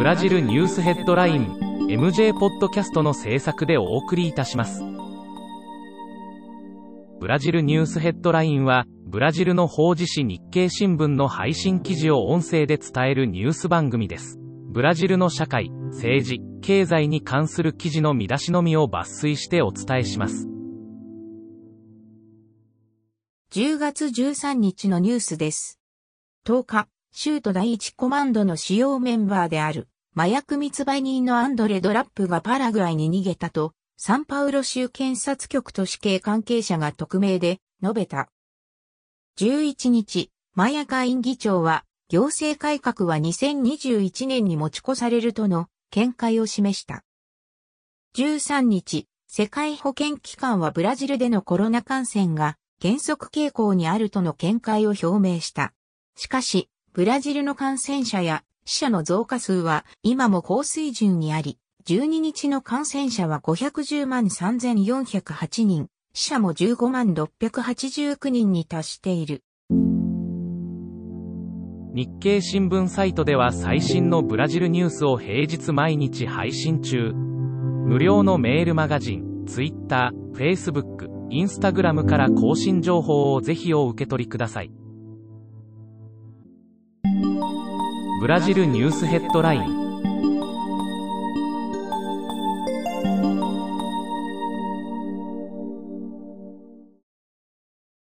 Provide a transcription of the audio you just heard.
ブラジルニュースヘッドライン MJ ポッドキャストの制作でお送りいたします。ブラジルニュースヘッドラインはブラジルの法事紙日経新聞の配信記事を音声で伝えるニュース番組です。ブラジルの社会政治経済に関する記事の見出しのみを抜粋してお伝えします。10月13日のニュースです。10日、州都第一コマンドの主要メンバーである、麻薬密売人のアンドレ・ドラップがパラグアイに逃げたと、サンパウロ州検察局と死刑関係者が匿名で述べた。11日、マヤ下院議長は、行政改革は2021年に持ち越されるとの見解を示した。13日、世界保健機関はブラジルでのコロナ感染が減速傾向にあるとの見解を表明した。しかし、ブラジルの感染者や死者の増加数は今も高水準にあり、12日の感染者は510万3408人、死者も15万689人に達している。日経新聞サイトでは最新のブラジルニュースを平日毎日配信中。無料のメールマガジン、Twitter、Facebook、インスタグラムから更新情報をぜひお受け取りください。ブラジルニュースヘッドライン。